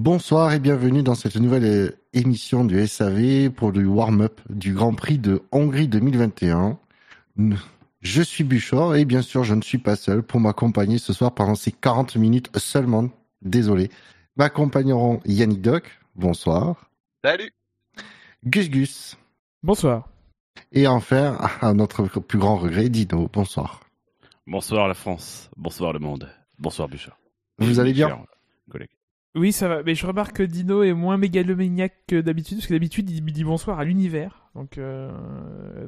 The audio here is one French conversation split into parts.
Bonsoir et bienvenue dans cette nouvelle euh, émission du SAV pour le warm-up du Grand Prix de Hongrie 2021. Je suis Buchor et bien sûr je ne suis pas seul pour m'accompagner ce soir pendant ces 40 minutes seulement. Désolé. M'accompagneront Yannick Doc. Bonsoir. Salut. Gus Gus. Bonsoir. Et enfin, à notre plus grand regret, Dino. Bonsoir. Bonsoir la France. Bonsoir le monde. Bonsoir Buchor. Vous allez bien collègue. Oui, ça va. Mais je remarque que Dino est moins mégalomaniaque que d'habitude, parce que d'habitude, il dit bonsoir à l'univers. Donc, euh,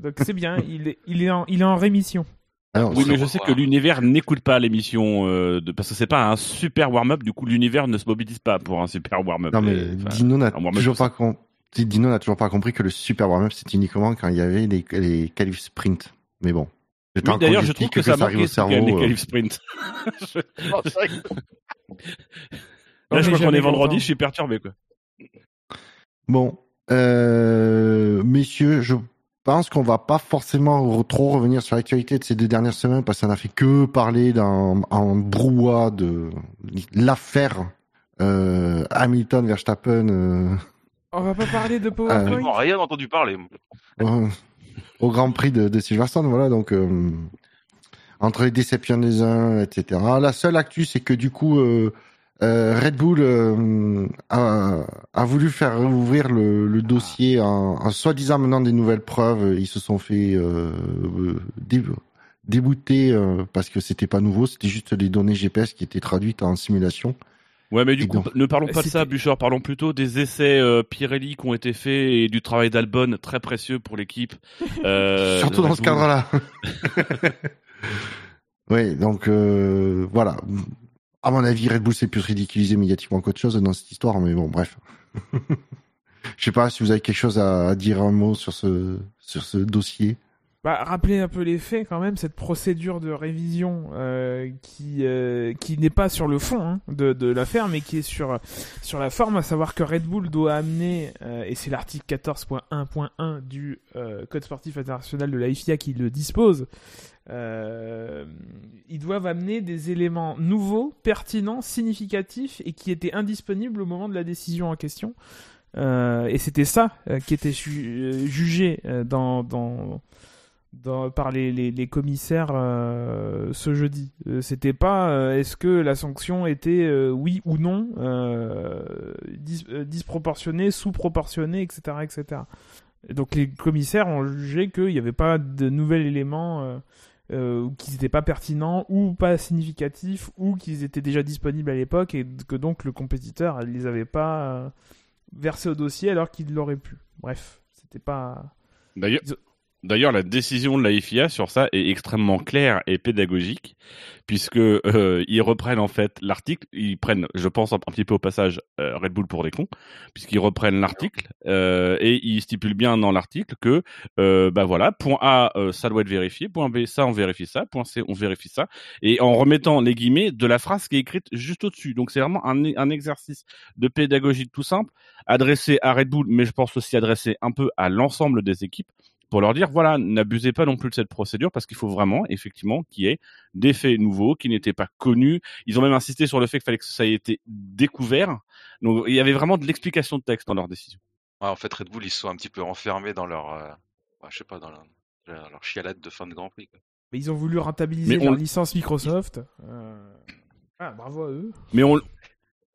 donc c'est bien. il, est, il, est en, il est en rémission. Alors, oui, mais je sais que l'univers n'écoute pas l'émission euh, de... parce que c'est pas un super warm-up. Du coup, l'univers ne se mobilise pas pour un super warm-up. Non, mais Dino n'a toujours pas Dino n'a toujours pas compris que le super warm-up c'est uniquement quand il y avait les, les qualifs sprint. Mais bon. Oui, D'ailleurs, je trouve que, que ça, ça arrive au cerveau. Les qualifs sprint. Là, je crois qu'on est vendredi, je suis perturbé, quoi. Bon, euh, messieurs, je pense qu'on va pas forcément trop revenir sur l'actualité de ces deux dernières semaines parce qu'on n'a fait que parler d'un en brouhaha de l'affaire euh, Hamilton Verstappen. Euh, On va pas parler de PowerPoint. Euh, rien entendu parler. au Grand Prix de, de Silverstone, voilà donc. Euh, entre les déceptions des uns, etc. La seule actu, c'est que du coup, euh, euh, Red Bull euh, a, a, voulu faire ouvrir le, le dossier en, en soi-disant menant des nouvelles preuves. Ils se sont fait euh, débouter euh, parce que c'était pas nouveau, c'était juste des données GPS qui étaient traduites en simulation. Ouais, mais du coup, ne parlons pas de ça, Bouchard. Parlons plutôt des essais euh, Pirelli qui ont été faits et du travail d'Albon très précieux pour l'équipe. Surtout dans ce cadre-là. oui, donc voilà à mon avis, Red Bull s'est plus ridiculisé médiatiquement qu'autre chose dans cette histoire, mais bon, bref. Je sais pas si vous avez quelque chose à, dire un mot sur ce sur ce dossier. Bah, rappeler un peu les faits quand même, cette procédure de révision euh, qui euh, qui n'est pas sur le fond hein, de, de l'affaire, mais qui est sur sur la forme, à savoir que Red Bull doit amener, euh, et c'est l'article 14.1.1 du euh, Code sportif international de la FIA qui le dispose, euh, ils doivent amener des éléments nouveaux, pertinents, significatifs et qui étaient indisponibles au moment de la décision en question. Euh, et c'était ça euh, qui était ju jugé par les, commissaires ce jeudi. c'était pas est-ce que la sanction était oui ou non dis disproportionnée, sous-proportionnée, etc., etc. donc les commissaires ont jugé qu'il n'y avait pas de nouvel élément euh, qu'ils n'étaient pas pertinents ou pas significatifs ou qu'ils étaient déjà disponibles à l'époque et que donc le compétiteur ne les avait pas euh, versés au dossier alors qu'il l'aurait pu. Bref, c'était pas. D'ailleurs, D'ailleurs, la décision de la FIA sur ça est extrêmement claire et pédagogique, puisque euh, ils reprennent en fait l'article, ils prennent, je pense un, petit peu au passage euh, Red Bull pour des cons, puisqu'ils reprennent l'article euh, et ils stipulent bien dans l'article que, euh, bah voilà, point A, euh, ça doit être vérifié, point B, ça on vérifie ça, point C, on vérifie ça, et en remettant les guillemets de la phrase qui est écrite juste au-dessus. Donc c'est vraiment un, un exercice de pédagogie tout simple, adressé à Red Bull, mais je pense aussi adressé un peu à l'ensemble des équipes pour leur dire voilà, n'abusez pas non plus de cette procédure parce qu'il faut vraiment effectivement qu'il y ait des faits nouveaux qui n'étaient pas connus. Ils ont même insisté sur le fait qu'il fallait que ça ait été découvert. Donc il y avait vraiment de l'explication de texte dans leur décision. Ouais, en fait, Red Bull ils sont un petit peu enfermés dans leur, euh, ouais, je sais pas, dans leur, leur chialade de fin de Grand Prix. Quoi. Mais ils ont voulu rentabiliser Mais leur licence Microsoft. Euh... Ah, bravo à eux. Mais on,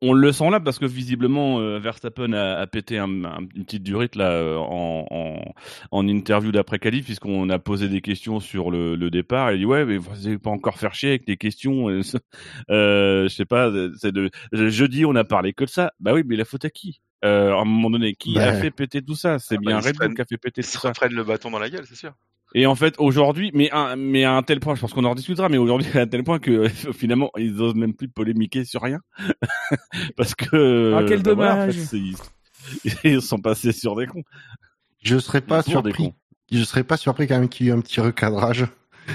on le sent là parce que visiblement euh, Verstappen a, a pété un, un, une petite durite là euh, en, en, en interview d'après qualif puisqu'on a posé des questions sur le, le départ. Il dit ouais mais vous n'allez pas encore faire chier avec des questions. Euh, je sais pas. C'est de jeudi on a parlé que de ça. Bah oui mais la faute à qui? Euh, À un moment donné qui bah, a fait péter tout ça? C'est ah, bien bah, Red Bull qui a fait péter tout ça. Ils le bâton dans la gueule c'est sûr. Et en fait, aujourd'hui, mais, un, mais à un tel point, je pense qu'on en rediscutera, mais aujourd'hui, à un tel point que finalement, ils osent même plus polémiquer sur rien. Parce que. Ah, quel bah, dommage! Voilà, en fait, ils, ils, sont passés sur des cons. Je serais pas surpris. Je serais pas surpris quand même qu'il y ait un petit recadrage.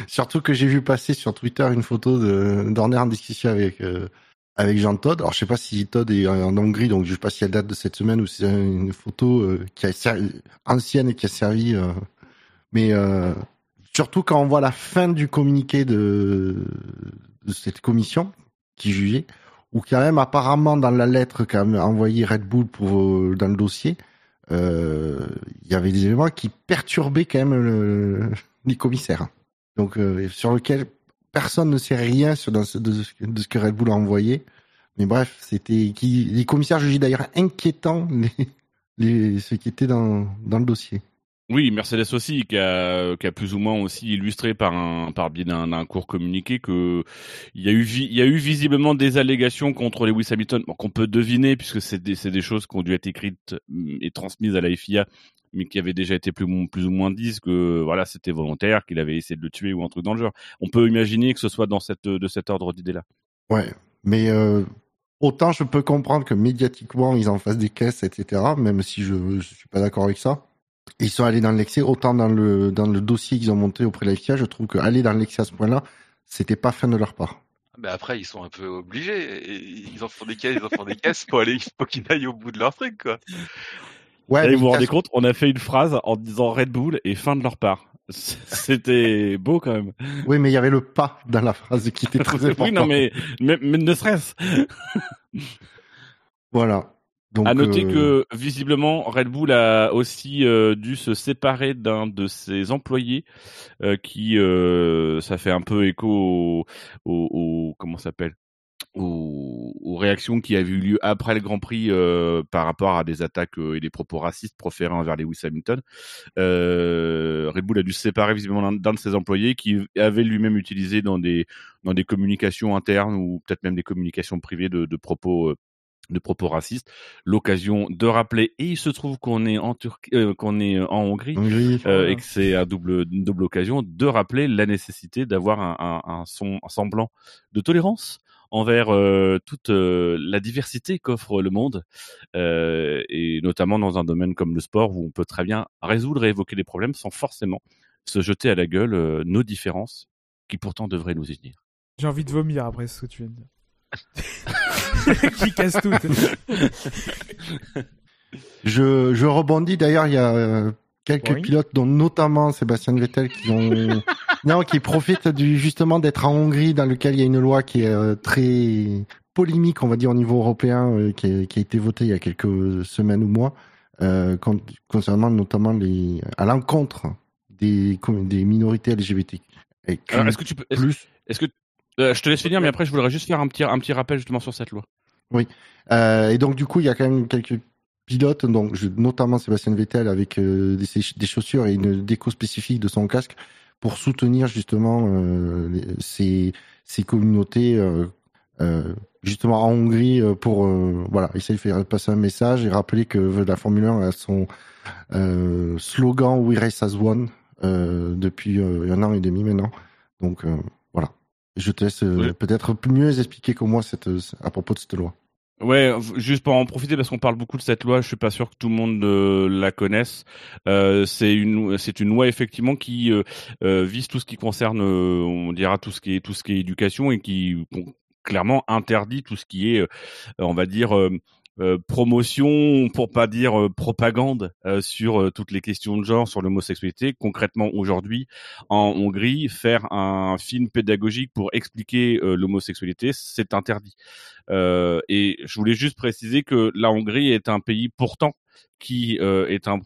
Surtout que j'ai vu passer sur Twitter une photo de d'Horner en discussion avec euh, avec Jean Todd. Alors je sais pas si Todd est en Hongrie, donc je sais pas si elle date de cette semaine ou si c'est une photo euh, qui a servi, ancienne et qui a servi euh, mais euh, surtout quand on voit la fin du communiqué de, cette commission qui jugeait, où quand même apparemment dans la lettre qu'a envoyé Red Bull pour euh, dans le dossier, il y avait des éléments qui perturbaient quand même le, les commissaires. Donc sur lequel personne ne sait rien sur, de, ce que Red Bull a envoyé. Mais bref, c'était qui les commissaires jugeaient d'ailleurs inquiétant ce qui était dans, dans le dossier. Oui, Mercedes aussi, qui a, plus ou moins aussi illustré par un par biais d'un court communiqué que il y a eu il y a eu visiblement des allégations contre Lewis Hamilton, qu'on peut deviner puisque c'est des c'est des choses qui ont dû être écrites mm, et transmises à la FIA, mais qui avaient déjà été plus plus ou moins dites que voilà c'était volontaire, qu'il avait essayé de le tuer ou un truc dans le genre. On peut imaginer que ce soit dans cette de cet ordre d'idée là. Ouais, mais euh, autant je peux comprendre que médiatiquement ils en fassent des caisses, etc. Même si je, je suis pas d'accord avec ça ils sont allés dans l'excès, autant dans le, dans le dossier qu'ils ont monté auprès de la FIA, je trouve qu'aller dans l'excès à ce point-là, c'était pas fin de leur part. Mais après, ils sont un peu obligés. Ils en font des caisses, ils en font des caisses pour aller, faut qu'ils aillent au bout de leur truc, quoi. Ouais. vous vous rendez compte, on a fait une phrase en disant Red Bull et fin de leur part. C'était beau quand même. Oui, mais il y avait le pas dans la phrase qui était très important. oui, non, mais, mais, mais ne serait-ce? voilà. Donc, à noter euh, que visiblement Red Bull a aussi euh, dû se séparer d'un de ses employés euh, qui ça fait un peu écho au, au, au comment s'appelle aux, aux, réactions qui avaient eu lieu après le Grand Prix par rapport à des attaques et des propos racistes proférés envers Lewis Hamilton. Red Bull a dû se séparer visiblement d'un de ses employés qui avait lui-même utilisé dans des dans des communications internes ou peut-être même des communications privées de, de propos de propos racistes, l'occasion de rappeler et il se trouve qu'on est en Turquie, euh, qu'on est en Hongrie, euh, et que c'est à double une double occasion de rappeler la nécessité d'avoir un, un, un, son, un semblant de tolérance envers euh, toute la diversité qu'offre le monde, et notamment dans un domaine comme le sport où on peut très bien résoudre et évoquer les problèmes sans forcément se jeter à la gueule nos différences qui pourtant devraient nous unir. J'ai envie de vomir après ce que tu viens de dire. qui casse tout. je, je rebondis d'ailleurs, il y a euh, quelques pilotes, dont notamment Sébastien Vettel, qui ont non, qui profitent du justement d'être en Hongrie, dans lequel il y a une loi qui est euh, très polémique, on va dire au niveau européen, euh, qui, a, qui, a, été votée il y a quelques semaines ou mois, euh, concernant notamment les à l'encontre des des minorités LGBT. est-ce que tu peux, est-ce, est-ce que euh, je te laisse finir, mais après, je voudrais juste faire un petit, un petit rappel justement sur cette loi. Oui. Euh, et donc, du coup, il y a quand même quelques pilotes, donc notamment Sébastien Vettel avec euh, des, chaussures et une déco spécifique de son casque pour soutenir justement ces, ces communautés justement en Hongrie pour voilà essayer de faire passer un message et rappeler que la Formule 1 a son slogan We Race as One depuis un an et demi maintenant. Donc. Je te laisse euh, peut-être mieux expliquer que moi cette, à propos de cette loi. Ouais, juste pour en profiter parce qu'on parle beaucoup de cette loi, je suis pas sûr que tout le monde euh, la connaisse. Euh, c'est une c'est une loi effectivement qui euh, vise tout ce qui concerne, on dira tout ce qui est tout ce qui est éducation et qui clairement interdit tout ce qui est, on va dire euh, promotion, pour pas dire euh, propagande, euh, sur toutes les questions de genre, sur l'homosexualité. Concrètement, aujourd'hui, en Hongrie, faire un film pédagogique pour expliquer l'homosexualité, c'est interdit. et je voulais juste préciser que la Hongrie est un pays pourtant qui euh, est un,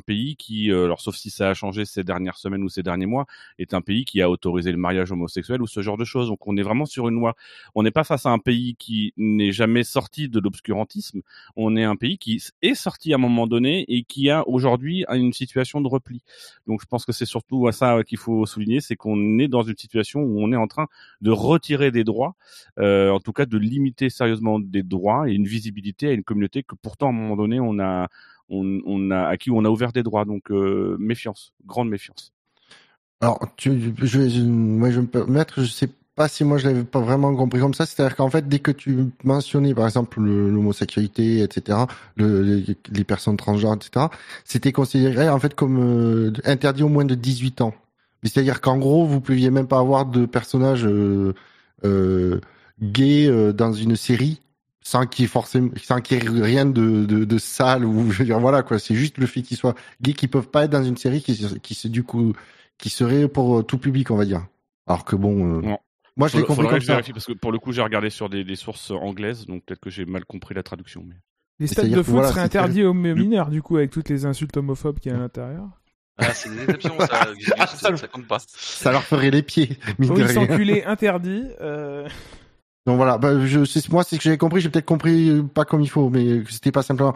pays qui, euh, alors sauf si ça a changé ces dernières semaines ou ces derniers mois, est un pays qui a autorisé le mariage homosexuel ou ce genre de choses. Donc on est vraiment sur une loi. On n'est pas face à un pays qui n'est jamais sorti de l'obscurantisme. On est un pays qui est sorti à un moment donné et qui a aujourd'hui une situation de repli. Donc je pense que c'est surtout à ça qu'il faut souligner, c'est qu'on est dans une situation où on est en train de retirer des droits, euh, en tout cas de limiter sérieusement des droits et une visibilité à une communauté que pourtant à un moment donné on a on, a, à qui on a ouvert des droits. Donc euh, méfiance, grande méfiance. Alors, je, je, moi, je me permettre, je sais pas si moi je l'avais pas vraiment compris comme ça. C'est-à-dire qu'en fait, dès que tu mentionnais, par exemple, l'homosexualité, etc., le, les, personnes transgenres, etc., c'était considéré en fait comme euh, interdit au moins de 18 ans. C'est-à-dire qu'en gros, vous pouviez même pas avoir de personnages euh, gays dans une série sans qu'il forcément, sans qu'il y ait rien de, de, de, sale ou je veux dire voilà quoi. C'est juste le fait qu'ils soient gays qui peuvent pas être dans une série qui, qui du coup qui serait pour tout public on va dire. Alors que bon, euh, Moi, je l'ai compris comme ça. parce que pour le coup, j'ai regardé sur des, sources anglaises, donc peut-être que j'ai mal compris la traduction. Mais... Les stades de foot seraient interdits aux mineurs, du coup, avec toutes les insultes homophobes qu'il y a à l'intérieur. Ah, c'est des exceptions, ça, ça, ça, compte pas. Ça leur ferait les pieds. Oui, s'enculer interdit. Euh... Donc voilà, bah, je, moi, c'est ce que j'avais compris, j'ai peut-être compris euh, pas comme il faut, mais que c'était pas simplement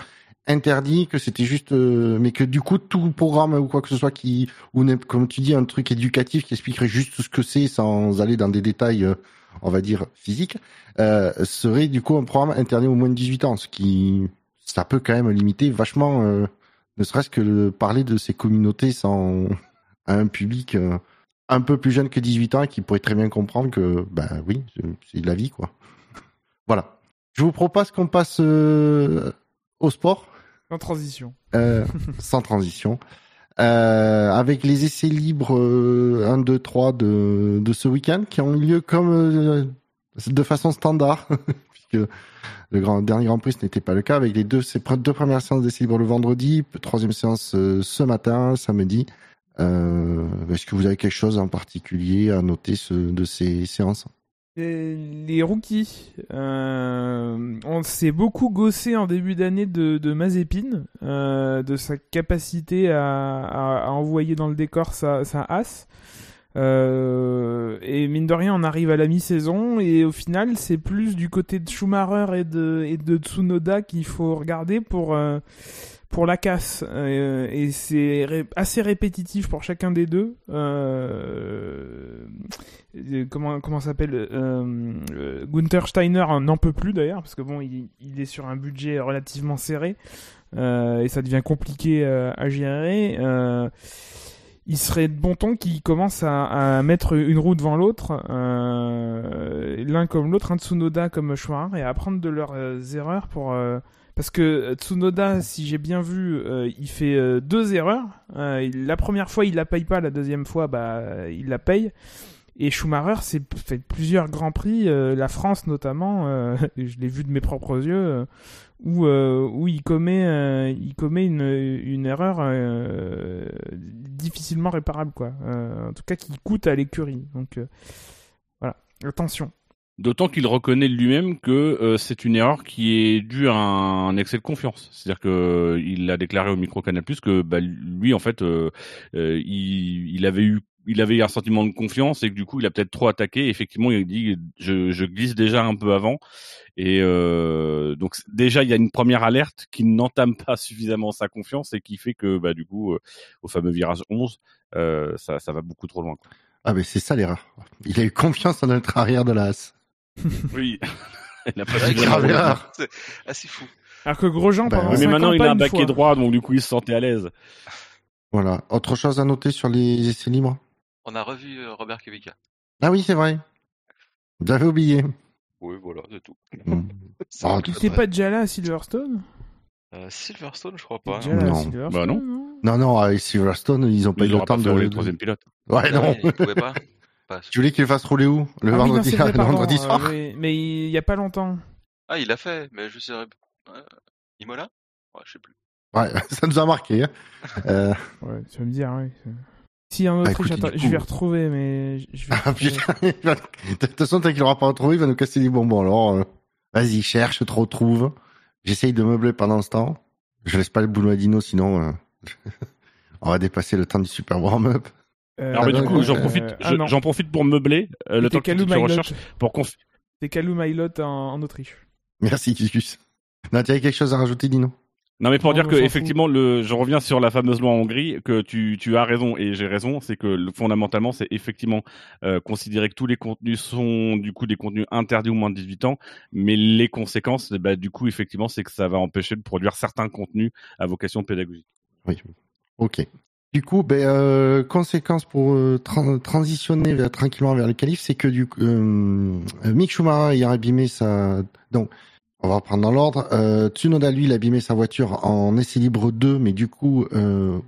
interdit, que c'était juste, euh, mais que du coup, tout programme ou quoi que ce soit qui, ou comme tu dis, un truc éducatif qui expliquerait juste ce que c'est sans aller dans des détails, euh, on va dire, physiques, serait du coup un programme interdit au moins de 18 ans, ce qui, ça peut quand même limiter vachement, ne serait-ce que de parler de ces communautés sans un public un peu plus jeune que 18 ans et qui pourrait très bien comprendre que, ben oui, c'est de la vie, quoi. voilà. Je vous propose qu'on passe au sport. Sans transition. Euh, sans transition. Euh, avec les essais libres 1, 2, 3 de, de ce week-end qui ont eu lieu comme euh, de façon standard, puisque le grand, dernier Grand Prix ce n'était pas le cas, avec les deux, ces deux premières séances d'essais libres le vendredi, troisième séance ce matin, samedi. Est-ce que vous avez quelque chose en particulier à noter de ces séances? Les rookies, euh, on s'est beaucoup gossé en début d'année de, de euh, de sa capacité à, envoyer dans le décor sa as. Euh, et mine de rien, on arrive à la mi-saison et au final, c'est plus du côté de Schumacher et de, Tsunoda qu'il faut regarder pour pour la casse euh, et c'est assez répétitif pour chacun des deux. Euh, comment comment s'appelle euh, Gunther Steiner n'en peut plus d'ailleurs parce que bon il, il, est sur un budget relativement serré et ça devient compliqué à gérer. Il serait de bon ton qu'il commence à, à, mettre une roue devant l'autre, l'un comme l'autre, un Tsunoda comme Schumacher, et à apprendre de leurs erreurs pour parce que euh, Tsunoda, si j'ai bien vu, euh, il fait euh, deux erreurs. la première fois, il la paye pas. La deuxième fois, bah, il la paye. Et Schumacher, c'est fait plusieurs grands prix, la France notamment. je l'ai vu de mes propres yeux, où où il commet il commet une, une erreur difficilement réparable, quoi. en tout cas, qui coûte à l'écurie. Donc voilà, attention. D'autant qu'il reconnaît lui-même que euh, c'est une erreur qui est due à un, excès de confiance. C'est-à-dire que euh, il a déclaré au micro Canal que bah, lui, en fait, euh, il, il, avait eu il avait un sentiment de confiance et que du coup il a peut-être trop attaqué. effectivement, il dit je, je, glisse déjà un peu avant et donc déjà il y a une première alerte qui n'entame pas suffisamment sa confiance et qui fait que bah du coup au fameux virage 11 ça, ça va beaucoup trop loin. Quoi. Ah mais c'est ça l'erreur. Il a eu confiance en notre arrière de l'as. oui. il n'a pas grave erreur. C'est assez fou. Alors que Grosjean, bah, Mais maintenant, il a un baquet droit, donc du coup, il se sentait à l'aise. Voilà. Autre chose à noter sur les essais libres? On a revu euh, Robert Kubica. Ah oui, c'est vrai. J'avais oublié. Oui, voilà, c'est tout. Mm. Ah, pas déjà là à Silverstone? Euh, Silverstone, je crois pas. Non. Bah non. non? Non, à Silverstone, ils ont pas eu le temps de. le troisième pilote. Ouais, non. Ils pouvaient pas. Tu voulais qu'il fasse rouler où? Le ah vendredi, le vendredi soir Mais il y a pas longtemps. Ah, il l'a fait, mais je sais. Euh, Imola? Ouais, je sais plus. Ouais, ça nous a marqué. Hein. euh... Ouais, tu vas me dire, oui. Si un autre, bah, je vais retrouver, mais je vais. Ah putain, de toute façon, tant qu'il l'aura pas retrouvé, il va nous casser des bonbons. Alors, euh, vas-y, cherche, te retrouve. J'essaye de meubler pendant ce temps. Je laisse pas le boulot à Dino, sinon euh, on va dépasser le temps du super warm-up. Euh, Alors, mais du coup, j'en profite, euh, ah, j'en profite pour meubler euh, le temps que tu recherches pour. C'est Kalou Mailot en, en, Autriche. Merci, Gus. Non, tu avais quelque chose à rajouter, Dino? Non mais pour dire que effectivement le je reviens sur la fameuse loi en Hongrie que tu tu as raison et j'ai raison c'est que fondamentalement c'est effectivement euh, considérer que tous les contenus sont du coup des contenus interdits au moins de 18 ans mais les conséquences bah, du coup effectivement c'est que ça va empêcher de produire certains contenus à vocation pédagogique. Oui. OK. Du coup, ben, euh, conséquence pour euh, transitionner vers, tranquillement vers le calife, c'est que du euh, Mick Schumacher a abîmé sa... Donc, on va reprendre dans l'ordre. Euh, Tsunoda, lui, il a abîmé sa voiture en essai libre 2, mais du coup, euh,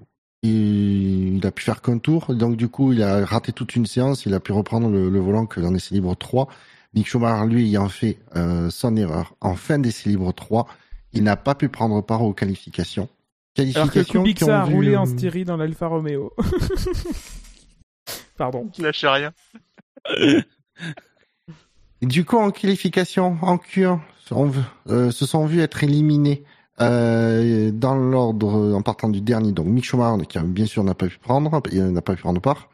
il, il, a pu faire qu'un tour. Donc, du coup, il a raté toute une séance. Il a pu reprendre le, le volant que dans essai libre 3. Mick Schumacher, lui, ayant fait son erreur en fin d'essai libre 3, il n'a pas pu prendre part aux qualifications. Alors que Kubica a roulé en euh, Styrie dans l'Alfa Romeo. Pardon. Tu lâches rien. du coup, en qualification, en Q1, euh, se sont vus être éliminés euh, dans l'ordre en partant du dernier. Donc Mick Schumacher, qui bien sûr n'a pas pu prendre, il n'a pas pu prendre part.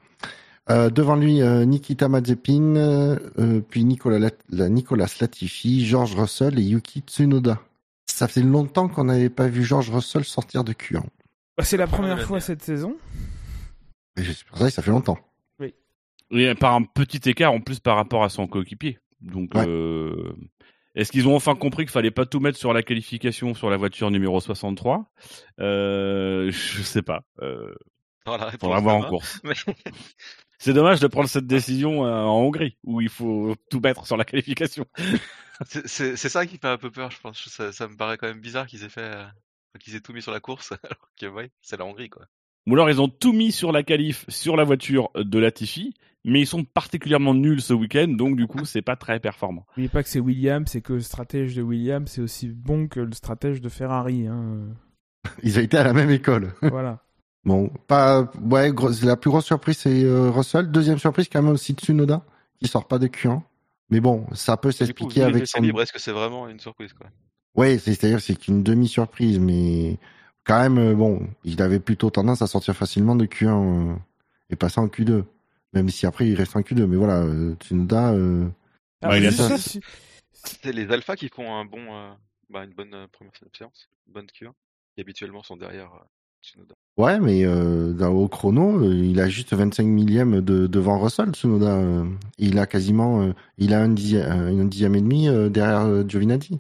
Euh, devant lui, euh, Nikita Mazepin, euh, puis Nicolas, Nicolas Latifi, George Russell et Yuki Tsunoda. Ça fait longtemps qu'on n'avait pas vu George Russell sortir de Q1. Bah, c'est la première fois cette saison. C'est pour ça que ça fait longtemps. Oui. Oui, par un petit écart en plus par rapport à son coéquipier. Donc, euh, est-ce qu'ils ont enfin compris qu'il fallait pas tout mettre sur la qualification sur la voiture numéro 63 euh, Je sais pas. Euh, voilà, en course. C'est dommage de prendre cette décision euh, en Hongrie où il faut tout mettre sur la qualification. c'est ça qui fait un peu peur, je pense. Ça, ça me paraît quand même bizarre qu'ils aient fait, euh, qu'ils aient tout mis sur la course, alors que ouais, c'est la Hongrie quoi. Ou alors ils ont tout mis sur la qualif, sur la voiture de Latifi, mais ils sont particulièrement nuls ce week-end, donc du coup c'est pas très performant. N'oubliez pas que c'est Williams, c'est que le stratège de Williams c'est aussi bon que le stratège de Ferrari. Hein. Ils ont été à la même école. Voilà. bon, pas ouais, la plus grosse surprise c'est euh, Russell. Deuxième surprise quand même aussi Tsunoda qui sort pas de Q1. Mais bon, ça peut s'expliquer avec son. Est-ce que c'est vraiment une surprise quoi? Ouais, c'est-à-dire c'est qu'une demi surprise, mais quand même euh, bon, il avait plutôt tendance à sortir facilement de Q1 euh, et passer en Q2. Même si après il reste en Q2, mais voilà, euh, Tsunoda. Euh... Ah, c'est les alphas qui font un bon, euh, bah, une bonne euh, première séance, une bonne Q1, qui habituellement sont derrière Tsunoda. Ouais, mais au chrono, il a juste 25 millièmes de, devant Russell, Tsunoda. il a quasiment, il a un dixième, un dixième et demi derrière Giovinazzi.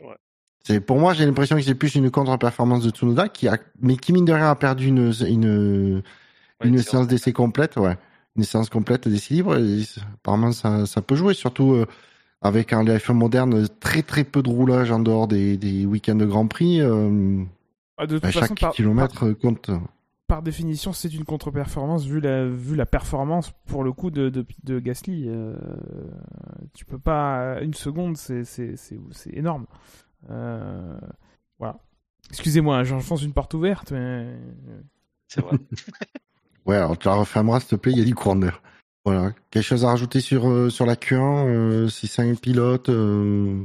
Ouais. C'est pour moi, j'ai l'impression que c'est plus une contre-performance de Tsunoda qui a, mais qui mine de rien a perdu une une, ouais, une séance d'essai complète, ouais une séance complète d'équilibre. Apparemment, ça, ça peut jouer, surtout euh, avec un F1 moderne, très très peu de roulage en dehors des, des week-ends de Grand Prix. Euh, ah, de toute chaque façon, kilomètre par, compte. Par définition, c'est une contre-performance vu la, vu la performance pour le coup de, de, de Gasly. Euh, tu peux pas. Une seconde, c'est énorme. Euh, voilà. Excusez-moi, j'enfonce une porte ouverte, mais. C'est vrai. Ouais, alors tu la refermeras s'il te plaît, il y a du corner. Voilà. Quelque chose à rajouter sur, euh, sur la Q1, euh, si c'est un pilote euh,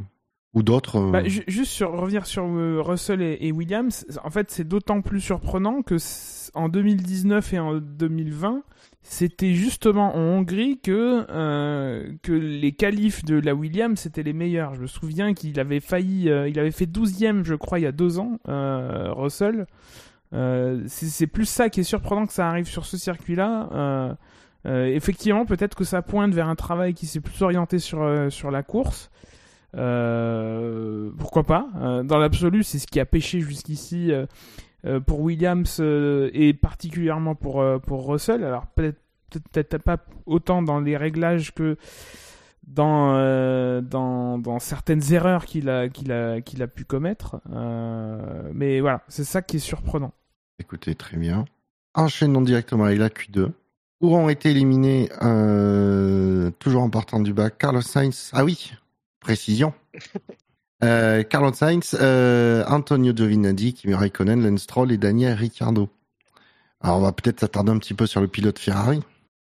ou d'autres euh? bah, Juste sur, revenir sur Russell et, et, Williams, en fait c'est d'autant plus surprenant que en 2019 et en 2020, c'était justement en Hongrie que, que les qualifs de la Williams c'était les meilleurs. Je me souviens qu'il avait failli, il avait fait 12ème je crois il y a deux ans, Russell. Euh, c'est plus ça qui est surprenant que ça arrive sur ce circuit-là. Euh, euh, effectivement, peut-être que ça pointe vers un travail qui s'est plus orienté sur, sur la course. pourquoi pas Dans l'absolu, c'est ce qui a pêché jusqu'ici pour Williams et particulièrement pour, pour Russell. Alors peut-être peut-être pas autant dans les réglages que dans, dans, dans, certaines erreurs qu'il a, qu'il a, qu'il a pu commettre. Mais voilà, c'est ça qui est surprenant. Écoutez, très bien. Enchaînons directement avec la Q2. Où ont été éliminés, euh, toujours en partant du bas, Carlos Sainz? Ah oui, précision. Euh, Carlos Sainz, euh, Antonio Giovinazzi, Kimi Raikkonen, Lance Stroll et Daniel Ricciardo. Alors on va peut-être s'attarder un petit peu sur le pilote Ferrari.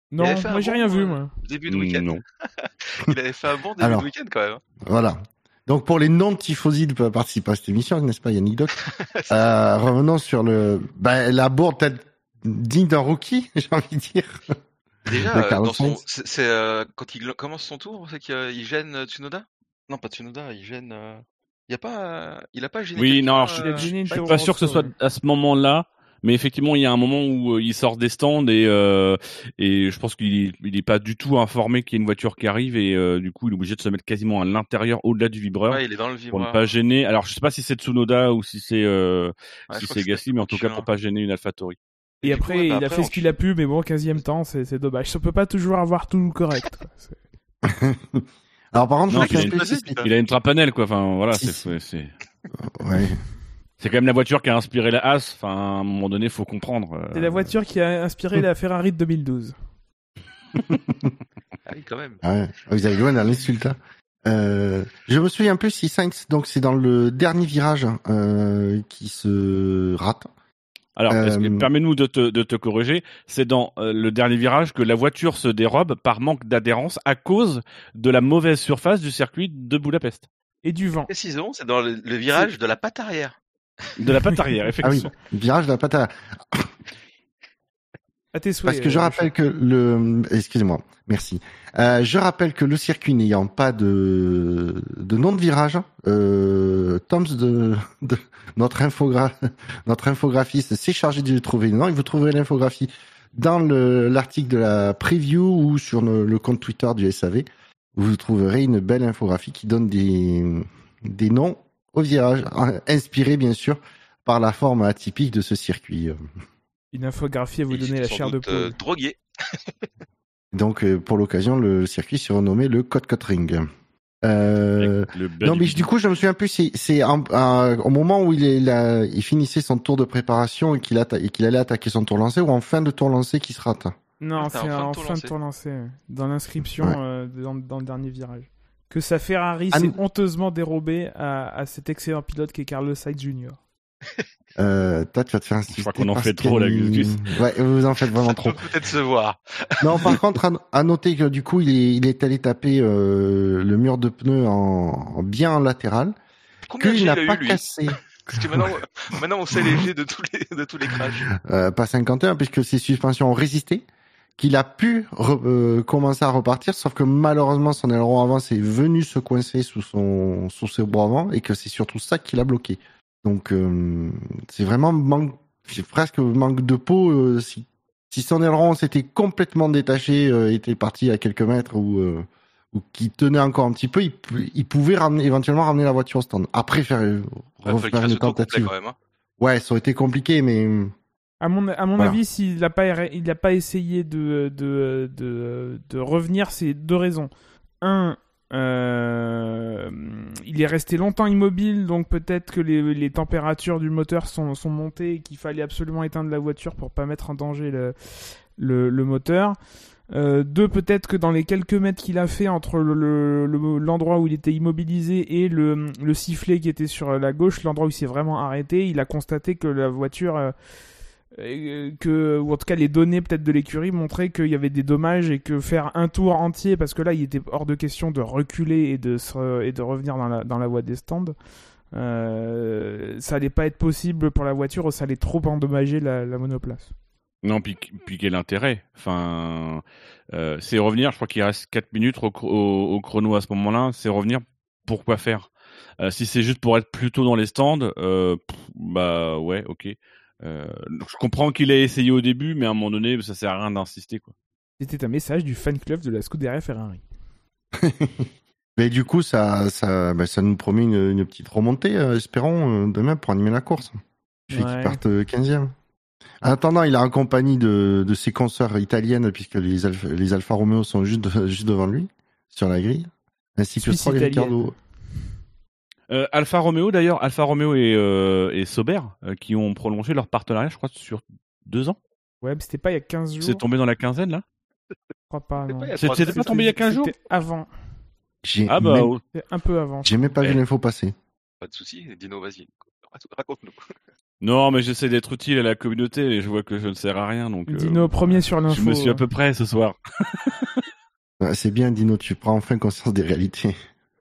Non, moi j'ai rien vu, moi. Début de week-end. Non. il avait fait un bon début de week-end quand même. Voilà. Donc pour les non-tifosi de participer à cette émission, n'est-ce pas Yannick Doc euh, Revenons sur le bah, la bourde peut-être digne d'un rookie, j'ai envie de dire. Déjà, euh, c'est euh, quand il commence son tour, c'est qu'il gêne Tsunoda? Non, pas Tsunoda, il gêne. Il y a pas, il a pas gêné. Oui, non, je, suis pas sûr que ce soit à ce moment-là. Mais effectivement, il y a un moment où euh, il sort des stands et euh, et je pense qu'il il est pas du tout informé qu'il y a une voiture qui arrive et euh, du coup il est obligé de se mettre quasiment à l'intérieur, au-delà du vibreur, ouais, il est dans le vibreur. pour ne pas gêner. Alors je sais pas si c'est Tsunoda ou si c'est euh, si c'est Gasly, mais en tout cas pour pas gêner une AlphaTauri. Et, et après, coup, bah, il a fait ce qu'il a pu, mais bon, 15 temps, c'est dommage. Ça peut pas toujours avoir tout correct. Alors par contre, non, il, a une, il, a une, trapanelle quoi. Enfin voilà, c'est ouais. C'est quand même la voiture qui a inspiré la Haas. Enfin, à un moment donné, faut comprendre. Euh. C'est la voiture qui a inspiré la Ferrari de 2012. ah oui, quand même. Ah ouais. Vous avez loin l'insulte. Hein. Euh, je me souviens plus si Sainz, donc c'est dans le dernier virage euh, qui se rate. Alors, euh, permets-nous de te, de te corriger? C'est dans euh, le dernier virage que la voiture se dérobe par manque d'adhérence à cause de la mauvaise surface du circuit de Budapest. Et du vent. Précisons, c'est dans le, virage de la patte arrière. De la patte arrière, effectivement. Ah oui, virage de la patte arrière. Parce que je euh, rappelle que le, excusez-moi, merci. Euh, je rappelle que le circuit n'ayant pas de de nom de virage, euh, Toms de, de notre infogra notre infographiste s'est chargé de trouver le nom. Et vous trouverez l'infographie dans l'article de la preview ou sur le, compte Twitter du SAV. Vous trouverez une belle infographie qui donne des des noms au virage, inspirés bien sûr par la forme atypique de ce circuit. Une infographie à vous donner la chair de poule. Euh, drogué. Donc euh, pour l'occasion, le circuit s'est renommé le Code Cut Ring. Euh, non mais du coup je me souviens plus c'est au moment où il, est, il finissait son tour de préparation et qu'il allait attaquer son tour lancé ou en fin de tour lancé qu'il se rate? Non c'est en, fin de tour lancé, dans l'inscription dans, le dernier virage. Que sa Ferrari s'est honteusement dérobée à, à, cet excellent pilote qui est Carlos Sainz Jr. Euh, toi, tu vas te faire insister. Je crois qu'on en fait trop, la Gus Ouais, vous en faites vraiment trop. peut-être se voir. non, par contre, à, noter que du coup, il est, il est allé taper euh, le mur de pneus en, bien en latéral. Combien qu'il n'a pas cassé. Parce que maintenant, maintenant on sait léger de tous les, de tous les crashs. Euh, pas 51, puisque ses suspensions ont résisté qu'il a pu euh, commencer à repartir, sauf que malheureusement son aileron avant s'est venu se coincer sous son sous ses bras avant et que c'est surtout ça qui l'a bloqué. Donc euh, c'est vraiment manque, presque manque de peau. Euh, si, si son aileron s'était complètement détaché, était parti à quelques mètres ou ou qui tenait encore un petit peu, il, il pouvait ramener, éventuellement ramener la voiture au stand. Après faire refaire une tentative. Hein. Ouais, ça aurait été compliqué, mais à mon, à mon avis, s'il n'a pas, il a pas essayé de, de, de, de revenir, c'est deux raisons. Un, euh, il est resté longtemps immobile, donc peut-être que les, les, températures du moteur sont, sont montées et qu'il fallait absolument éteindre la voiture pour pas mettre en danger le, le, le moteur. Euh, deux, peut-être que dans les quelques mètres qu'il a fait entre l'endroit le, où il était immobilisé et le, le sifflet qui était sur la gauche, l'endroit où il s'est vraiment arrêté, il a constaté que la voiture euh, que ou en tout cas les données peut-être de l'écurie montraient qu'il y avait des dommages et que faire un tour entier parce que là il était hors de question de reculer et de et de revenir dans la dans la voie des stands euh, ça allait pas être possible pour la voiture ça allait trop endommager la, monoplace. Non puis, puis quel intérêt? Enfin euh, c'est revenir je crois qu'il reste 4 minutes au, chrono à ce moment-là c'est revenir pourquoi faire? Euh, si c'est juste pour être plutôt dans les stands bah ouais ok euh, je comprends qu'il ait essayé au début, mais à un moment donné, ça sert à rien d'insister. quoi. C'était un message du fan club de la Scuderia Ferrari. mais du coup, ça, ça, bah, ça nous promet une, petite remontée, euh, espérons, euh, demain pour animer la course. Je ouais. qu'il parte 15e. En attendant, il est en compagnie de, de ses consoeurs italiennes, puisque les Alfa, les Alfa Romeo sont juste, juste devant lui, sur la grille, ainsi que Stroll et Ricardo. Euh, Alfa Romeo d'ailleurs, Alfa Romeo et, euh, et Sauber euh, qui ont prolongé leur partenariat, je crois, sur deux ans. Ouais, mais c'était pas il y a 15 jours. C'est tombé dans la quinzaine là Je crois pas. C'était pas tombé il y a 15 jours? avant. Ah bah, même... un peu avant. J'ai même pas vu eh. l'info passer. Pas de souci, Dino, vas-y, raconte-nous. Non, mais j'essaie d'être utile à la communauté et je vois que je ne sers à rien. Donc, Dino, premier sur l'info. Je me suis à peu près ce soir. C'est bien, Dino, tu prends enfin conscience des réalités.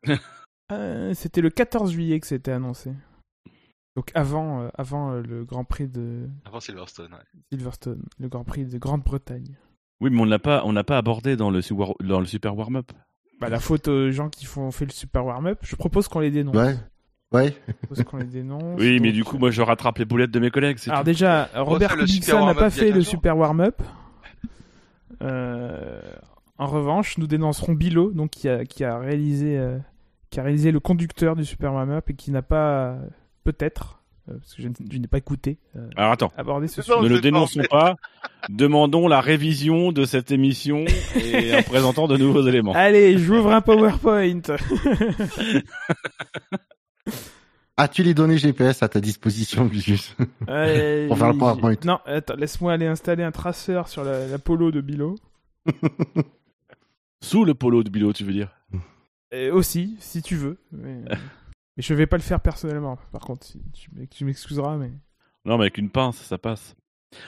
Euh, c'était le 14 juillet que c'était annoncé. Donc avant, euh, avant euh, le Grand Prix de. Avant Silverstone, ouais. Silverstone, le Grand Prix de Grande-Bretagne. Oui, mais on l'a pas, on n'a pas abordé dans le, dans le super warm-up. Bah, la faute aux gens qui font fait le super warm-up, je propose qu'on les dénonce. Ouais. Ouais. Je propose qu'on les dénonce. oui, mais du coup, moi, je rattrape les boulettes de mes collègues. Alors déjà, Robert Kubica n'a pas fait le super warm-up. en revanche, nous dénoncerons Bilo, donc qui a, qui a réalisé qui a réalisé le conducteur du Super Mario et qui n'a pas, peut-être, euh, parce que je, n'ai pas écouté, euh, Alors attends, abordé ce sujet. Ne le dénonçons pas, demandons la révision de cette émission et en présentant de nouveaux éléments. Allez, j'ouvre un PowerPoint. As-tu les données GPS à ta disposition, Lucius euh, Pour faire le PowerPoint Non, attends, laisse-moi aller installer un traceur sur la, la polo de Bilo. Sous le polo de Bilo, tu veux dire? Aussi, si tu veux. Mais... mais je vais pas le faire personnellement, par contre. tu m'excuseras, mais. Non, mais avec une pince, ça passe.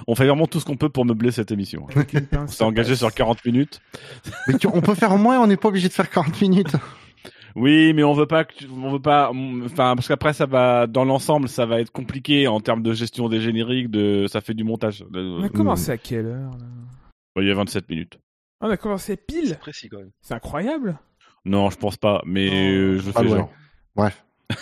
On fait vraiment tout ce qu'on peut pour meubler cette émission. on s'est engagé sur 40 minutes. Mais on peut faire moins, on n'est pas obligé de faire 40 minutes. Oui, mais on veut pas, on veut pas, enfin parce qu'après ça va dans l'ensemble, ça va être compliqué en termes de gestion des génériques, de, ça fait du montage. On a commencé à quelle heure Il y a 27 minutes. On a commencé pile. C'est précis quand même. C'est incroyable. Non, je pense pas, mais je fais genre. Bref.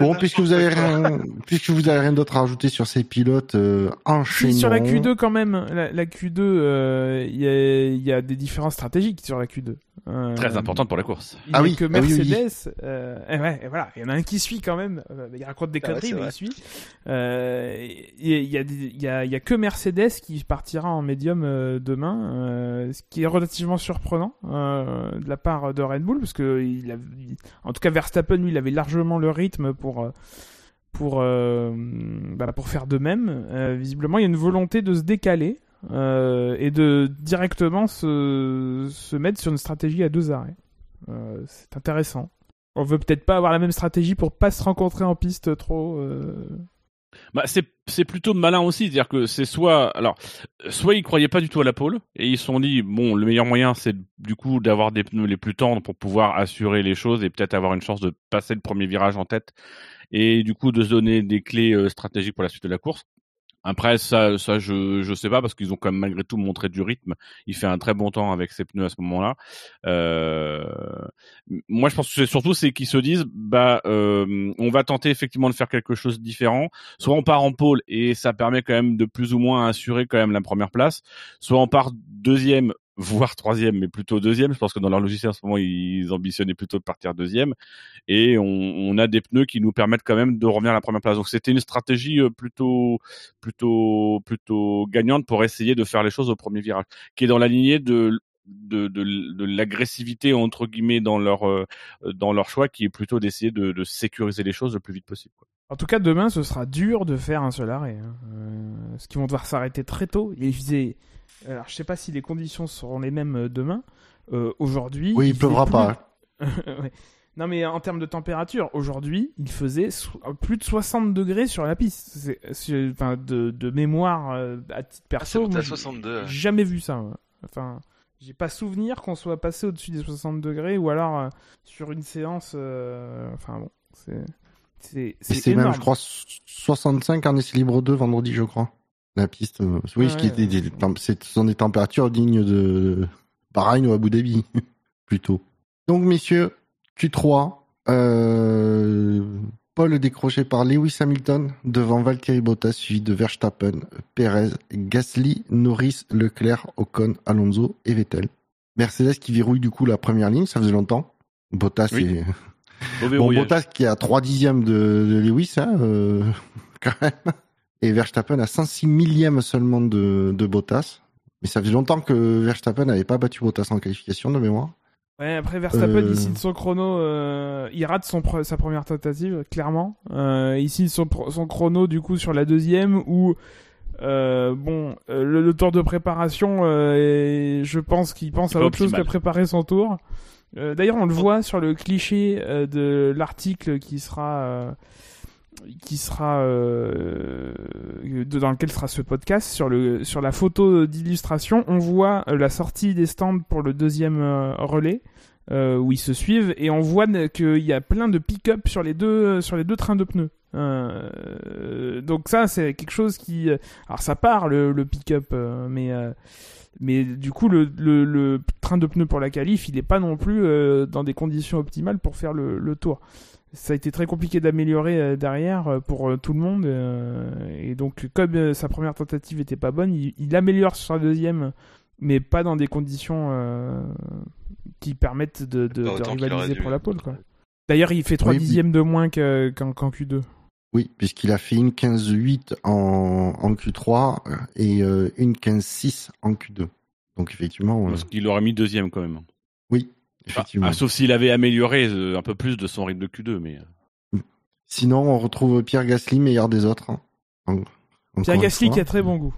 Bon, puisque vous avez rien, puisque vous avez rien d'autre à rajouter sur ces pilotes euh, enchaînants. sur la Q2 quand même, la, Q2, euh, il y, a, des différences stratégiques sur la Q2. Euh, Très importante pour la course. Il ah oui, que ah Mercedes, euh, et ouais, et voilà, il y en a un qui suit quand même. Il raconte des ah conneries, mais il suit. Il y, a, y, a, y a que Mercedes qui partira en médium demain, ce qui est relativement surprenant de la part de Red Bull, parce que il a, en tout cas Verstappen, lui, il avait largement le rythme pour pour pour euh, bah, pour faire de même. Euh, visiblement, il y a une volonté de se décaler euh, et de directement se, se mettre sur une stratégie à deux arrêts. c'est intéressant. On veut peut-être pas avoir la même stratégie pour pas se rencontrer en piste trop. Bah, c'est plutôt malin aussi, c'est-à-dire que c'est soit alors soit ils croyaient pas du tout à la pole et ils se sont dit bon le meilleur moyen c'est du coup d'avoir des pneus les plus tendres pour pouvoir assurer les choses et peut-être avoir une chance de passer le premier virage en tête et du coup de se donner des clés euh, stratégiques pour la suite de la course. Après ça, ça je je sais pas parce qu'ils ont quand même malgré tout montré du rythme. Il fait un très bon temps avec ses pneus à ce moment-là. Euh, moi, je pense que c'est surtout c'est qu'ils se disent bah euh, on va tenter effectivement de faire quelque chose de différent. Soit on part en pôle et ça permet quand même de plus ou moins assurer quand même la première place. Soit on part deuxième voire troisième, mais plutôt deuxième. Je pense que dans leur logiciel en ce moment, ils ambitionnaient plutôt de partir deuxième. Et on, a des pneus qui nous permettent quand même de revenir à la première place. Donc c'était une stratégie euh, plutôt, plutôt, plutôt gagnante pour essayer de faire les choses au premier virage, qui est dans la lignée de de, de, l'agressivité entre guillemets dans leur euh, dans leur choix qui est plutôt d'essayer de, sécuriser les choses le plus vite possible. En tout cas, demain, ce sera dur de faire un seul arrêt. Hein. Euh, ce qu'ils vont devoir s'arrêter très tôt. Il faisait alors, je sais pas si les conditions seront les mêmes euh, demain. Euh, aujourd'hui. Oui, il, pleuvra pas. Non, mais en termes de température, aujourd'hui, il faisait plus de 60 degrés sur la piste. C'est, enfin, de, de, mémoire euh, à titre perso, ah, 62. J'ai jamais vu ça. Enfin, j'ai pas souvenir qu'on soit passé au-dessus des 60 degrés ou alors sur une séance. enfin bon, c'est. C'est, c'est, même, je crois, 65 en essai libre 2 vendredi, je crois. La piste, euh, oui, ce qui était ce sont des températures dignes de Bahreïn ou Abu Dhabi, plutôt. Donc, messieurs, Q3, euh, Paul décroché par Lewis Hamilton devant Valtteri Bottas, suivi de Verstappen, Perez, Gasly, Norris, Leclerc, Ocon, Alonso et Vettel. Mercedes qui verrouille du coup la première ligne, ça faisait longtemps. Bottas est... Bon, Bottas qui est à 3 dixièmes de, Lewis, hein, euh, quand même et Verstappen a 106 millièmes seulement de, de Bottas. Mais ça faisait longtemps que Verstappen n'avait pas battu Bottas en qualification de mémoire. Ouais, après Verstappen, euh... il signe son chrono, euh, il rate son sa première tentative, clairement. Euh, il signe son, son, chrono du coup sur la deuxième où, euh, bon, le, tour de préparation, euh, je pense qu'il pense à autre chose qu'à préparer son tour. D'ailleurs, on le voit sur le cliché de l'article qui sera euh, dans lequel sera ce podcast. Sur la photo d'illustration on voit euh, la sortie des stands pour le deuxième euh, relais où ils se suivent. Et on voit qu'il y a plein de pick-up sur les deux trains de pneus. Donc ça c'est quelque chose qui alors ça part le, pick-up mais du coup le, train de pneus pour la qualif il n'est pas non plus dans des conditions optimales pour faire le tour ça a été très compliqué d'améliorer euh, derrière euh, pour euh, tout le monde. et donc, comme sa première tentative était pas bonne, il, améliore sur la deuxième, mais pas dans des conditions qui permettent de, de, rivaliser pour la pole. D'ailleurs, il fait 3 dixièmes de moins qu'en Q2. Oui, puisqu'il a fait une 15-8 en, en, Q3 et une 15-6 en Q2. Donc effectivement... Parce qu'il aurait mis deuxième quand même. Oui, ah, sauf s'il avait amélioré euh, un peu plus de son rythme de Q2, mais. Euh. Sinon, on retrouve Pierre Gasly, meilleur des autres. Hein. Pierre Gasly qui a très bon goût.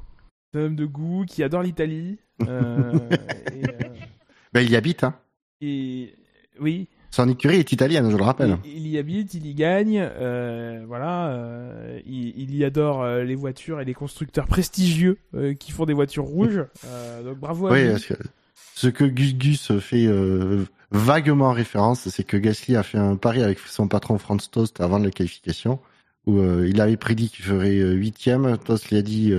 C'est un homme de goût, qui adore l'Italie. Euh, ben, il y habite, hein. Et oui. Son écurie est italienne, je le rappelle. Il, y habite, il y gagne, euh, voilà. Euh, il, y adore euh, les voitures et les constructeurs prestigieux qui font des voitures rouges. donc bravo à lui. ce que Gus Gus fait vaguement référence, c'est que Gasly a fait un pari avec son patron Franz Tost avant la qualification, où il avait prédit qu'il ferait huitième. Tost lui a dit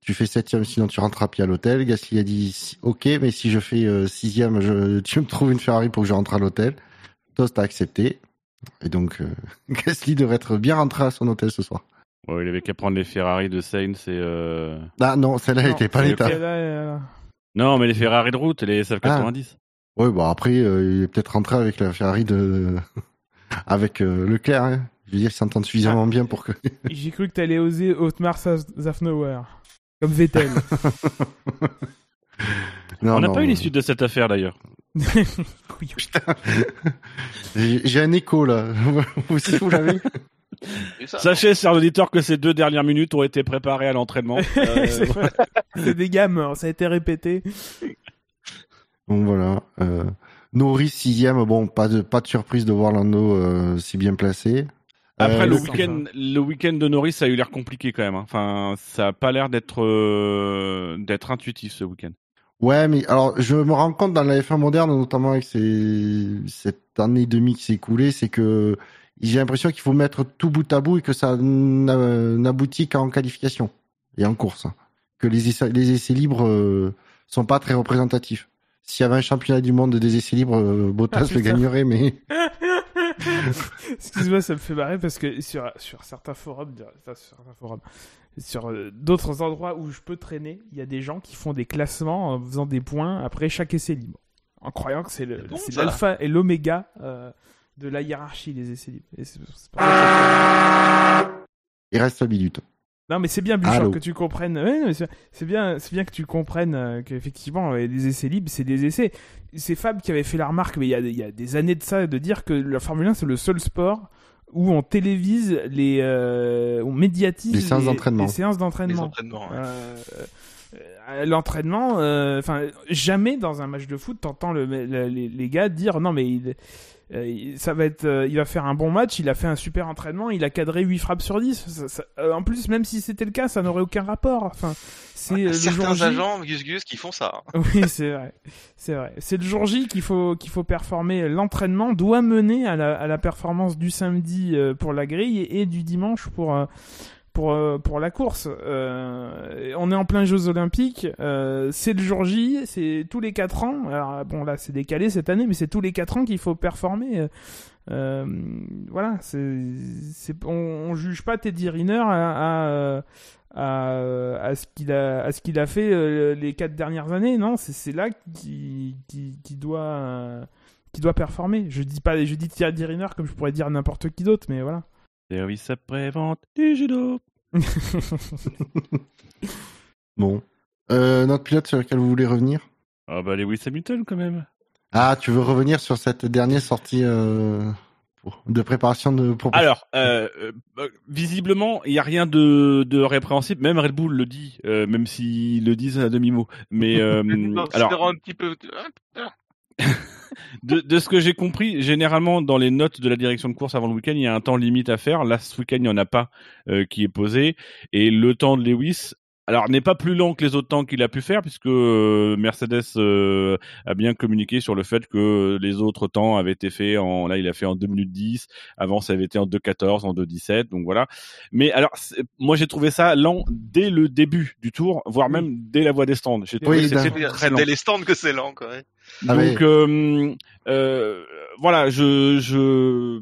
tu fais septième, sinon tu rentres à pied à l'hôtel. Gasly a dit ok, mais si je fais sixième, je, tu me trouves une Ferrari pour que je rentre à l'hôtel. Toast a accepté. Et donc, euh, Gasly devrait être bien rentré à son hôtel ce soir. il avait qu'à prendre les Ferrari de Sainz et. Euh... Ah non, celle-là n'était pas l'état. Non, mais les Ferrari de route, les SF90. Oui, bon après, euh, il est peut-être rentré avec la Ferrari de. avec euh, Leclerc. Hein. Je veux dire, il s'entend suffisamment bien pour que. J'ai cru que t'allais oser Otmar Zafnauer. Comme Vettel. On n'a pas eu l'issue de cette affaire d'ailleurs. J'ai un écho là. vous aussi, vous l'avez Sachez, chers auditeurs, que ces deux dernières minutes ont été préparées à l'entraînement. Euh, c'est des gammes, ça a été répété. Bon voilà. Euh, Norris sixième, bon, pas de pas de surprise de voir Lando euh, si bien placé. Après le week-end, le week-end de Norris, ça a eu l'air compliqué quand même. Hein. Enfin, ça a pas l'air d'être d'être intuitif ce week-end. Ouais, mais alors je me rends compte dans la F1 moderne, notamment avec ces, cette année et demie qui s'est écoulée, c'est que j'ai l'impression qu'il faut mettre tout bout à bout et que ça n'aboutit qu'en qualification et en course. Que les essais, les essais libres euh, sont pas très représentatifs. S'il y avait un championnat du monde des essais libres, euh, Bottas ah, le gagnerait, mais. Excuse-moi, ça me fait marrer parce que sur, sur certains forums, sur certains forums, sur euh, d'autres endroits où je peux traîner, il y a des gens qui font des classements en faisant des points après chaque essai libre. En croyant que c'est l'alpha et l'oméga euh, de la hiérarchie des essais libres. il reste 5 minutes. Non, mais c'est bien, Bouchard, que tu comprennes. c'est bien, c'est bien que tu comprennes euh, qu'effectivement, les essais libres, c'est des essais. C'est Fab qui avait fait la remarque, mais il y, a, il y a des années de ça, de dire que la Formule 1, c'est le seul sport où on télévise les, euh, on médiatise les séances d'entraînement. Les séances d'entraînement. Euh, euh, l'entraînement, enfin, jamais dans un match de foot, t'entends le, les, les, gars dire non mais il, euh, ça va être, euh, il va faire un bon match, il a fait un super entraînement, il a cadré 8 frappes sur 10. Euh, en plus, même si c'était le cas, ça n'aurait aucun rapport. Enfin, c'est certains agents Gus Gus qui font ça. oui, c'est vrai, c'est vrai. C'est le jour J qu'il faut qu'il faut performer. L'entraînement doit mener à la, à la performance du samedi pour la grille et du dimanche pour pour euh, pour la course. Euh, on est en plein Jeux Olympiques, euh, c'est le jour J, c'est tous les 4 ans. Alors bon là c'est décalé cette année, mais c'est tous les 4 ans qu'il faut performer. Voilà, on, on, juge pas Teddy Riner à, à, à, ce qu'il a à qu'il a fait les 4 dernières années. Non, c'est là qui qui, qui doit qui doit performer. Je dis pas je dis Teddy Riner comme je pourrais dire n'importe qui d'autre, mais voilà. Service après-vente du judo. bon. Euh, notre pilote sur lequel vous voulez revenir? Ah bah Lewis Hamilton quand même. Ah, tu veux revenir sur cette dernière sortie euh, de préparation de Alors, euh, visiblement, il n'y a rien de, de, répréhensible. Même Red Bull le dit, même s'ils le disent à demi-mot. Mais alors, un petit peu de, de, ce que j'ai compris, généralement dans les notes de la direction de course avant le week-end, il y a un temps limite à faire. Là, ce week-end, il n'y en a pas euh, qui est posé. Et le temps de Lewis, alors n'est pas plus long que les autres temps qu'il a pu faire puisque euh, Mercedes euh, a bien communiqué sur le fait que les autres temps avaient été faits en là il a fait en 2 minutes 10 avant ça avait été en 2.14 en 2.17 donc voilà. Mais alors moi j'ai trouvé ça lent dès le début du tour voire même dès la voie des stands. J'ai trouvé c'est dès les stands que c'est lent quoi ah donc euh, euh, voilà je je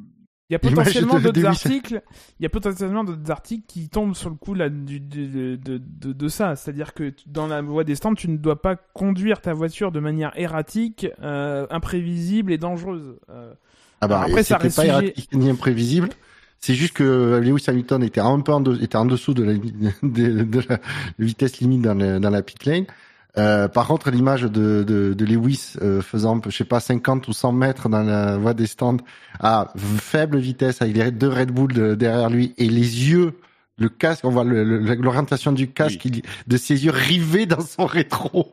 il y a potentiellement d'autres articles. Il y a potentiellement d'autres articles qui tombent sur le coup là du, de, de, de, de ça. C'est-à-dire que dans la voie des stands, tu ne dois pas conduire ta voiture de manière erratique, euh, imprévisible et dangereuse. Euh, ah bah après ça reste pas erratique ni imprévisible. C'est juste que Lewis Hamilton était un peu en, était en dessous de la, de, de la vitesse limite dans, dans la pit lane. Euh, par contre, l'image de, de, de, Lewis euh, faisant, je sais pas, 50 ou 100 mètres dans la voie des stands à faible vitesse avec les deux Red Bull derrière lui et les yeux, le casque, on voit l'orientation du casque, de ses yeux rivés dans son rétro.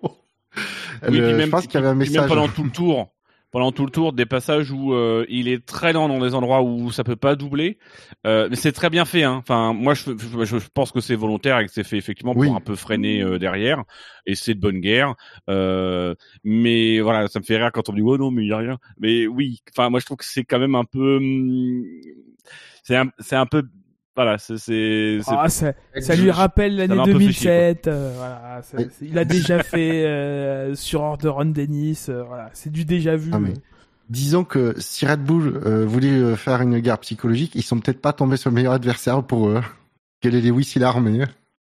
Oui, je pense qu'il y avait un message. pendant tout le tour, pendant tout le tour des passages où euh, il est très lent dans des endroits où ça peut pas doubler. Euh, mais c'est très bien fait. Hein. Enfin, moi, je, je, pense que c'est volontaire et que c'est fait effectivement pour un peu freiner euh, derrière. Et c'est de bonne guerre. mais voilà, ça me fait rire quand on dit oh non, mais il y a rien. Mais oui, enfin, moi, je trouve que c'est quand même un peu, hum, c'est un, c'est un peu voilà, c'est. Ah, ça, ça, lui rappelle l'année 2007. Euh, voilà, il a déjà fait euh, sur Order on Dennis. Euh, voilà, c'est du déjà vu. Ah, disons que si Red Bull voulait faire une guerre psychologique, ils sont peut-être pas tombés sur le meilleur adversaire pour eux. Quel est Lewis il a armé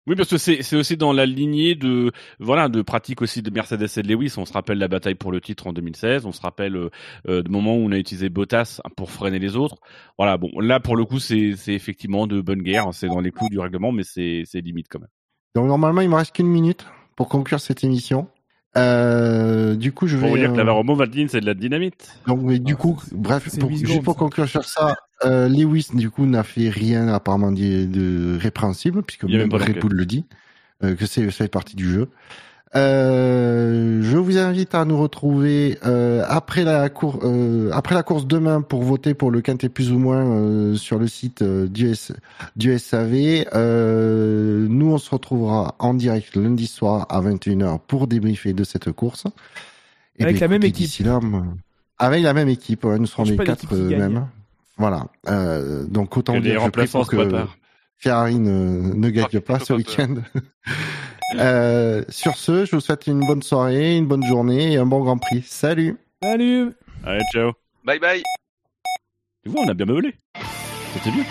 oui, parce que c'est aussi dans la lignée de voilà de pratique aussi de Mercedes et de Lewis. On se rappelle la bataille pour le titre en 2016. On se rappelle euh, euh de moment où on a utilisé Bottas pour freiner les autres. Voilà, bon, là pour le coup, c'est effectivement de bonne guerre. C'est dans les clous du règlement, mais c'est limite quand même. Donc normalement, il me reste qu'une minute pour conclure cette émission. Euh, du coup, je vais. Pour dire que la Romo Valdine, c'est de la dynamite. Donc, mais du coup, bref, pour, juste pour conclure sur ça, euh, Lewis, du coup, n'a fait rien apparemment de, de répréhensible, puisque même Red Bull le dit, euh, que c'est ça fait partie du jeu. Euh, je vous invite à nous retrouver euh, après la cour, euh, après la course demain pour voter pour le quintet plus ou moins euh, sur le site du, du SAV. nous, on se retrouvera en direct lundi soir à 21h pour débriefer de cette course. Et avec la même équipe. Là, avec la même équipe, nous serons les quatre mêmes. Voilà. donc autant dire que, que Ferrari ne, ne gagne pas ce week-end. Euh, sur ce, je vous souhaite une bonne soirée, une bonne journée et un bon Grand Prix. Salut Salut Allez, ciao Bye bye Tu vois, on a bien meublé. C'était bien.